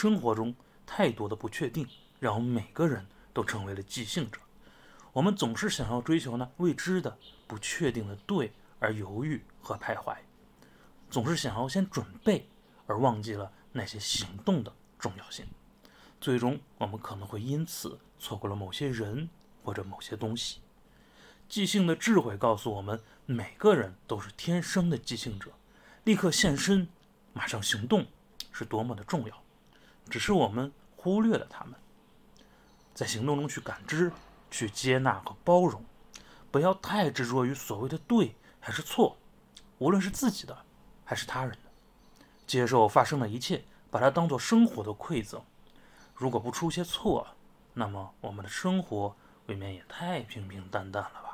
生活中太多的不确定，让我们每个人都成为了即兴者。我们总是想要追求呢未知的、不确定的对，而犹豫和徘徊；总是想要先准备，而忘记了那些行动的重要性。最终，我们可能会因此错过了某些人或者某些东西。即兴的智慧告诉我们，每个人都是天生的即兴者，立刻现身，马上行动，是多么的重要。只是我们忽略了他们，在行动中去感知、去接纳和包容，不要太执着于所谓的对还是错，无论是自己的还是他人的，接受发生的一切，把它当做生活的馈赠。如果不出些错，那么我们的生活未免也太平平淡淡了吧。